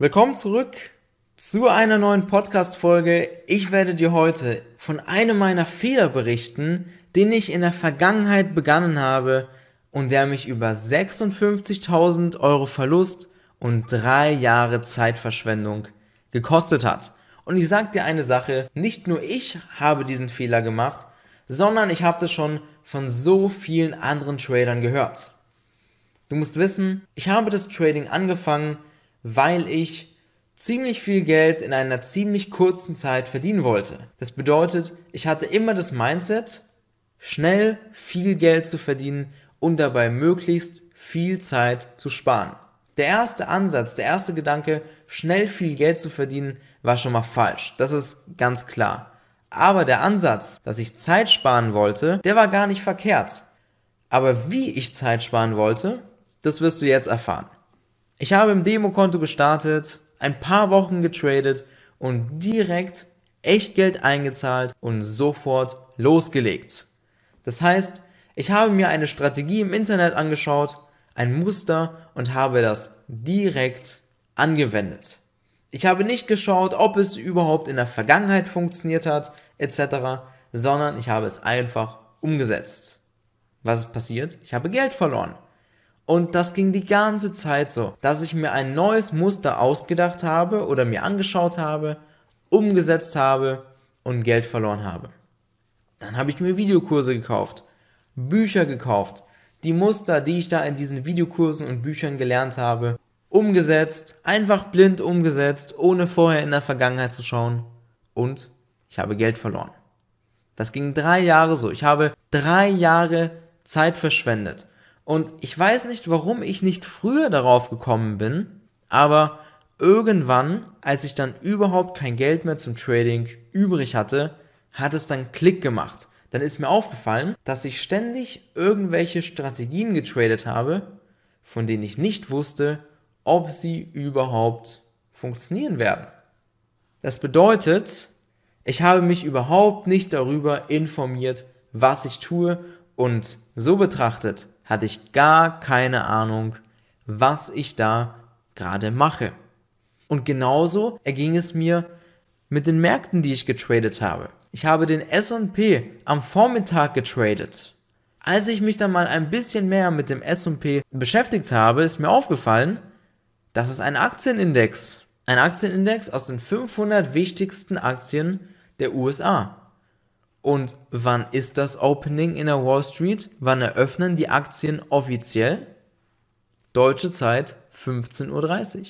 Willkommen zurück zu einer neuen Podcast-Folge. Ich werde dir heute von einem meiner Fehler berichten, den ich in der Vergangenheit begangen habe und der mich über 56.000 Euro Verlust und drei Jahre Zeitverschwendung gekostet hat. Und ich sag dir eine Sache, nicht nur ich habe diesen Fehler gemacht, sondern ich habe das schon von so vielen anderen Tradern gehört. Du musst wissen, ich habe das Trading angefangen, weil ich ziemlich viel Geld in einer ziemlich kurzen Zeit verdienen wollte. Das bedeutet, ich hatte immer das Mindset, schnell viel Geld zu verdienen und dabei möglichst viel Zeit zu sparen. Der erste Ansatz, der erste Gedanke, schnell viel Geld zu verdienen, war schon mal falsch. Das ist ganz klar. Aber der Ansatz, dass ich Zeit sparen wollte, der war gar nicht verkehrt. Aber wie ich Zeit sparen wollte, das wirst du jetzt erfahren. Ich habe im Demokonto gestartet, ein paar Wochen getradet und direkt echt Geld eingezahlt und sofort losgelegt. Das heißt, ich habe mir eine Strategie im Internet angeschaut, ein Muster und habe das direkt angewendet. Ich habe nicht geschaut, ob es überhaupt in der Vergangenheit funktioniert hat, etc., sondern ich habe es einfach umgesetzt. Was ist passiert? Ich habe Geld verloren. Und das ging die ganze Zeit so, dass ich mir ein neues Muster ausgedacht habe oder mir angeschaut habe, umgesetzt habe und Geld verloren habe. Dann habe ich mir Videokurse gekauft, Bücher gekauft, die Muster, die ich da in diesen Videokursen und Büchern gelernt habe, umgesetzt, einfach blind umgesetzt, ohne vorher in der Vergangenheit zu schauen. Und ich habe Geld verloren. Das ging drei Jahre so. Ich habe drei Jahre Zeit verschwendet. Und ich weiß nicht, warum ich nicht früher darauf gekommen bin, aber irgendwann, als ich dann überhaupt kein Geld mehr zum Trading übrig hatte, hat es dann Klick gemacht. Dann ist mir aufgefallen, dass ich ständig irgendwelche Strategien getradet habe, von denen ich nicht wusste, ob sie überhaupt funktionieren werden. Das bedeutet, ich habe mich überhaupt nicht darüber informiert, was ich tue und so betrachtet hatte ich gar keine Ahnung, was ich da gerade mache. Und genauso erging es mir mit den Märkten, die ich getradet habe. Ich habe den SP am Vormittag getradet. Als ich mich dann mal ein bisschen mehr mit dem SP beschäftigt habe, ist mir aufgefallen, dass es ein Aktienindex, ein Aktienindex aus den 500 wichtigsten Aktien der USA. Und wann ist das Opening in der Wall Street? Wann eröffnen die Aktien offiziell? Deutsche Zeit 15.30 Uhr.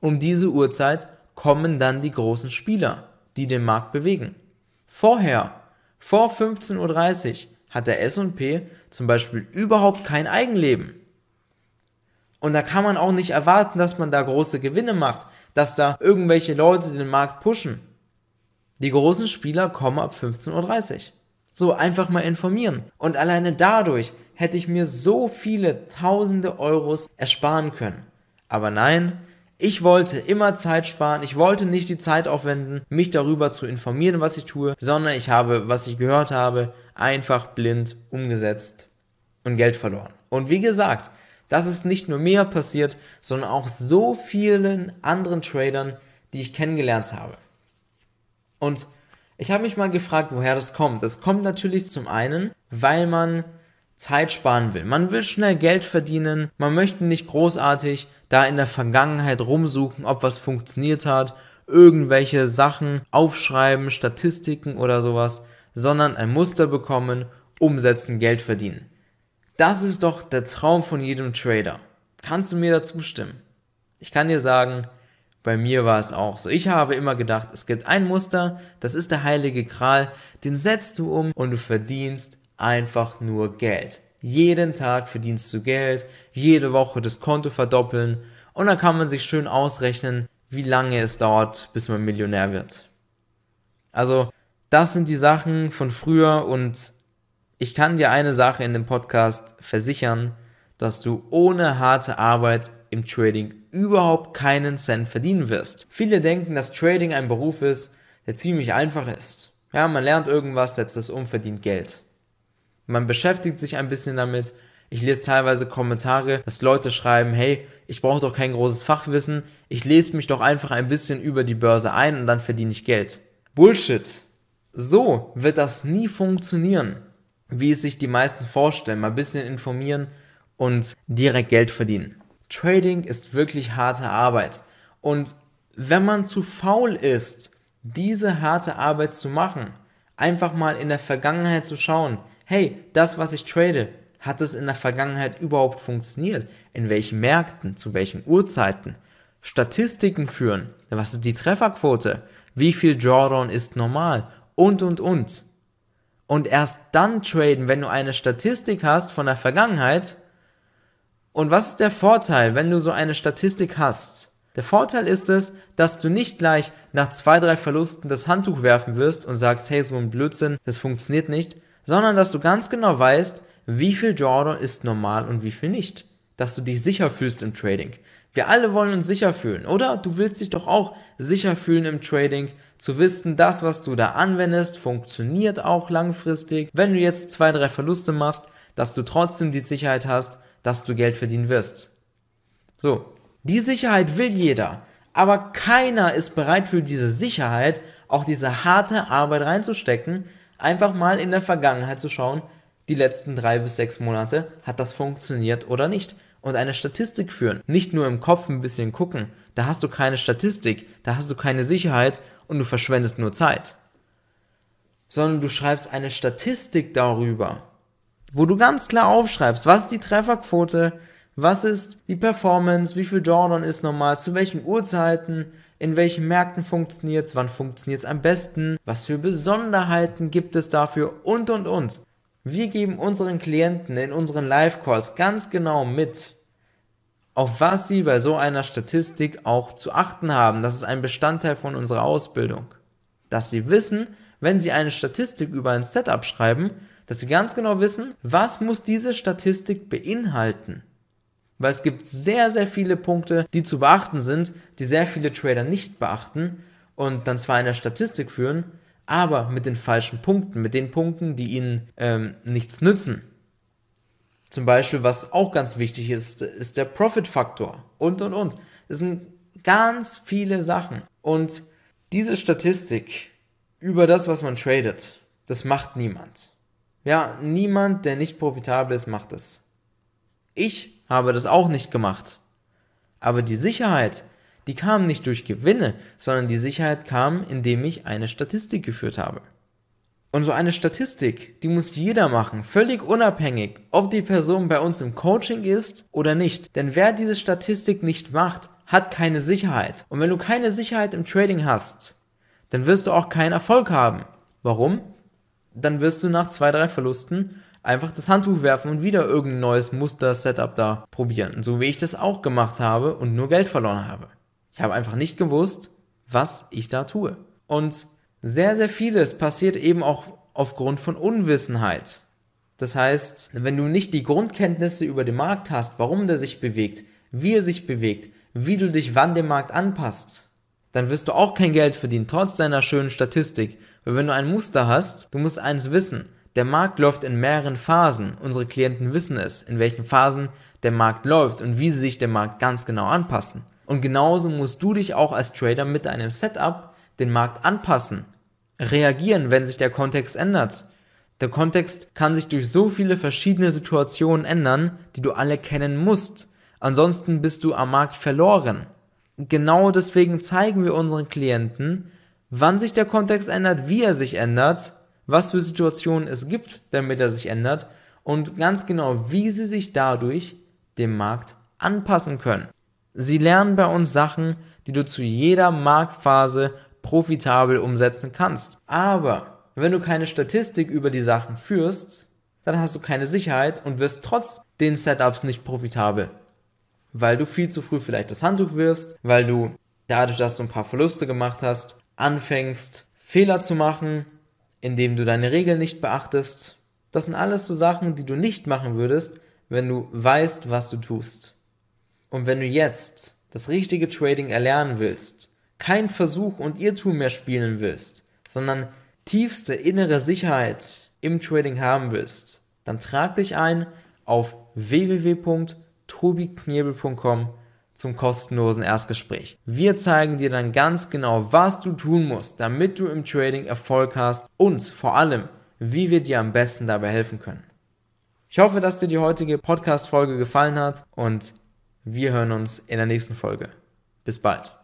Um diese Uhrzeit kommen dann die großen Spieler, die den Markt bewegen. Vorher, vor 15.30 Uhr, hat der SP zum Beispiel überhaupt kein Eigenleben. Und da kann man auch nicht erwarten, dass man da große Gewinne macht, dass da irgendwelche Leute den Markt pushen. Die großen Spieler kommen ab 15.30 Uhr. So einfach mal informieren. Und alleine dadurch hätte ich mir so viele tausende Euros ersparen können. Aber nein, ich wollte immer Zeit sparen, ich wollte nicht die Zeit aufwenden, mich darüber zu informieren, was ich tue, sondern ich habe, was ich gehört habe, einfach blind umgesetzt und Geld verloren. Und wie gesagt, das ist nicht nur mir passiert, sondern auch so vielen anderen Tradern, die ich kennengelernt habe. Und ich habe mich mal gefragt, woher das kommt. Das kommt natürlich zum einen, weil man Zeit sparen will. Man will schnell Geld verdienen. Man möchte nicht großartig da in der Vergangenheit rumsuchen, ob was funktioniert hat, irgendwelche Sachen aufschreiben, Statistiken oder sowas, sondern ein Muster bekommen, umsetzen, Geld verdienen. Das ist doch der Traum von jedem Trader. Kannst du mir dazu stimmen? Ich kann dir sagen, bei mir war es auch so. Ich habe immer gedacht, es gibt ein Muster, das ist der heilige Gral, den setzt du um und du verdienst einfach nur Geld. Jeden Tag verdienst du Geld, jede Woche das Konto verdoppeln und dann kann man sich schön ausrechnen, wie lange es dauert, bis man Millionär wird. Also, das sind die Sachen von früher und ich kann dir eine Sache in dem Podcast versichern, dass du ohne harte Arbeit im Trading überhaupt keinen Cent verdienen wirst. Viele denken, dass Trading ein Beruf ist, der ziemlich einfach ist. Ja, man lernt irgendwas, setzt es um, verdient Geld. Man beschäftigt sich ein bisschen damit. Ich lese teilweise Kommentare, dass Leute schreiben, hey, ich brauche doch kein großes Fachwissen, ich lese mich doch einfach ein bisschen über die Börse ein und dann verdiene ich Geld. Bullshit. So wird das nie funktionieren, wie es sich die meisten vorstellen. Mal ein bisschen informieren und direkt Geld verdienen. Trading ist wirklich harte Arbeit. Und wenn man zu faul ist, diese harte Arbeit zu machen, einfach mal in der Vergangenheit zu schauen, hey, das, was ich trade, hat es in der Vergangenheit überhaupt funktioniert? In welchen Märkten? Zu welchen Uhrzeiten? Statistiken führen. Was ist die Trefferquote? Wie viel Drawdown ist normal? und, und, und. Und erst dann traden, wenn du eine Statistik hast von der Vergangenheit. Und was ist der Vorteil, wenn du so eine Statistik hast? Der Vorteil ist es, dass du nicht gleich nach zwei, drei Verlusten das Handtuch werfen wirst und sagst, hey, so ein Blödsinn, das funktioniert nicht, sondern dass du ganz genau weißt, wie viel Drawdown ist normal und wie viel nicht. Dass du dich sicher fühlst im Trading. Wir alle wollen uns sicher fühlen, oder? Du willst dich doch auch sicher fühlen im Trading, zu wissen, das, was du da anwendest, funktioniert auch langfristig. Wenn du jetzt zwei, drei Verluste machst, dass du trotzdem die Sicherheit hast, dass du Geld verdienen wirst. So, die Sicherheit will jeder, aber keiner ist bereit für diese Sicherheit, auch diese harte Arbeit reinzustecken, einfach mal in der Vergangenheit zu schauen, die letzten drei bis sechs Monate, hat das funktioniert oder nicht und eine Statistik führen. Nicht nur im Kopf ein bisschen gucken, da hast du keine Statistik, da hast du keine Sicherheit und du verschwendest nur Zeit. Sondern du schreibst eine Statistik darüber, wo du ganz klar aufschreibst, was ist die Trefferquote, was ist die Performance, wie viel Drawdown ist normal, zu welchen Uhrzeiten, in welchen Märkten funktioniert es, wann funktioniert es am besten, was für Besonderheiten gibt es dafür und und und. Wir geben unseren Klienten in unseren Live-Calls ganz genau mit, auf was sie bei so einer Statistik auch zu achten haben. Das ist ein Bestandteil von unserer Ausbildung. Dass sie wissen, wenn sie eine Statistik über ein Setup schreiben, dass sie ganz genau wissen, was muss diese Statistik beinhalten. Weil es gibt sehr, sehr viele Punkte, die zu beachten sind, die sehr viele Trader nicht beachten und dann zwar eine Statistik führen, aber mit den falschen Punkten, mit den Punkten, die ihnen ähm, nichts nützen. Zum Beispiel, was auch ganz wichtig ist, ist der Profit-Faktor und, und, und. Das sind ganz viele Sachen. Und diese Statistik über das, was man tradet, das macht niemand. Ja, niemand, der nicht profitabel ist, macht es. Ich habe das auch nicht gemacht. Aber die Sicherheit, die kam nicht durch Gewinne, sondern die Sicherheit kam, indem ich eine Statistik geführt habe. Und so eine Statistik, die muss jeder machen, völlig unabhängig, ob die Person bei uns im Coaching ist oder nicht. Denn wer diese Statistik nicht macht, hat keine Sicherheit. Und wenn du keine Sicherheit im Trading hast, dann wirst du auch keinen Erfolg haben. Warum? Dann wirst du nach zwei, drei Verlusten einfach das Handtuch werfen und wieder irgendein neues Muster-Setup da probieren. So wie ich das auch gemacht habe und nur Geld verloren habe. Ich habe einfach nicht gewusst, was ich da tue. Und sehr, sehr vieles passiert eben auch aufgrund von Unwissenheit. Das heißt, wenn du nicht die Grundkenntnisse über den Markt hast, warum der sich bewegt, wie er sich bewegt, wie du dich wann dem Markt anpasst, dann wirst du auch kein Geld verdienen, trotz deiner schönen Statistik. Weil wenn du ein Muster hast, du musst eins wissen. Der Markt läuft in mehreren Phasen. Unsere Klienten wissen es, in welchen Phasen der Markt läuft und wie sie sich dem Markt ganz genau anpassen. Und genauso musst du dich auch als Trader mit deinem Setup den Markt anpassen, reagieren, wenn sich der Kontext ändert. Der Kontext kann sich durch so viele verschiedene Situationen ändern, die du alle kennen musst. Ansonsten bist du am Markt verloren. Genau deswegen zeigen wir unseren Klienten, wann sich der Kontext ändert, wie er sich ändert, was für Situationen es gibt, damit er sich ändert und ganz genau, wie sie sich dadurch dem Markt anpassen können. Sie lernen bei uns Sachen, die du zu jeder Marktphase profitabel umsetzen kannst. Aber wenn du keine Statistik über die Sachen führst, dann hast du keine Sicherheit und wirst trotz den Setups nicht profitabel. Weil du viel zu früh vielleicht das Handtuch wirfst, weil du dadurch, dass du ein paar Verluste gemacht hast, anfängst Fehler zu machen, indem du deine Regeln nicht beachtest. Das sind alles so Sachen, die du nicht machen würdest, wenn du weißt, was du tust. Und wenn du jetzt das richtige Trading erlernen willst, kein Versuch und Irrtum mehr spielen willst, sondern tiefste innere Sicherheit im Trading haben willst, dann trag dich ein auf www.tobiknebel.com zum kostenlosen Erstgespräch. Wir zeigen dir dann ganz genau, was du tun musst, damit du im Trading Erfolg hast und vor allem, wie wir dir am besten dabei helfen können. Ich hoffe, dass dir die heutige Podcast-Folge gefallen hat und wir hören uns in der nächsten Folge. Bis bald.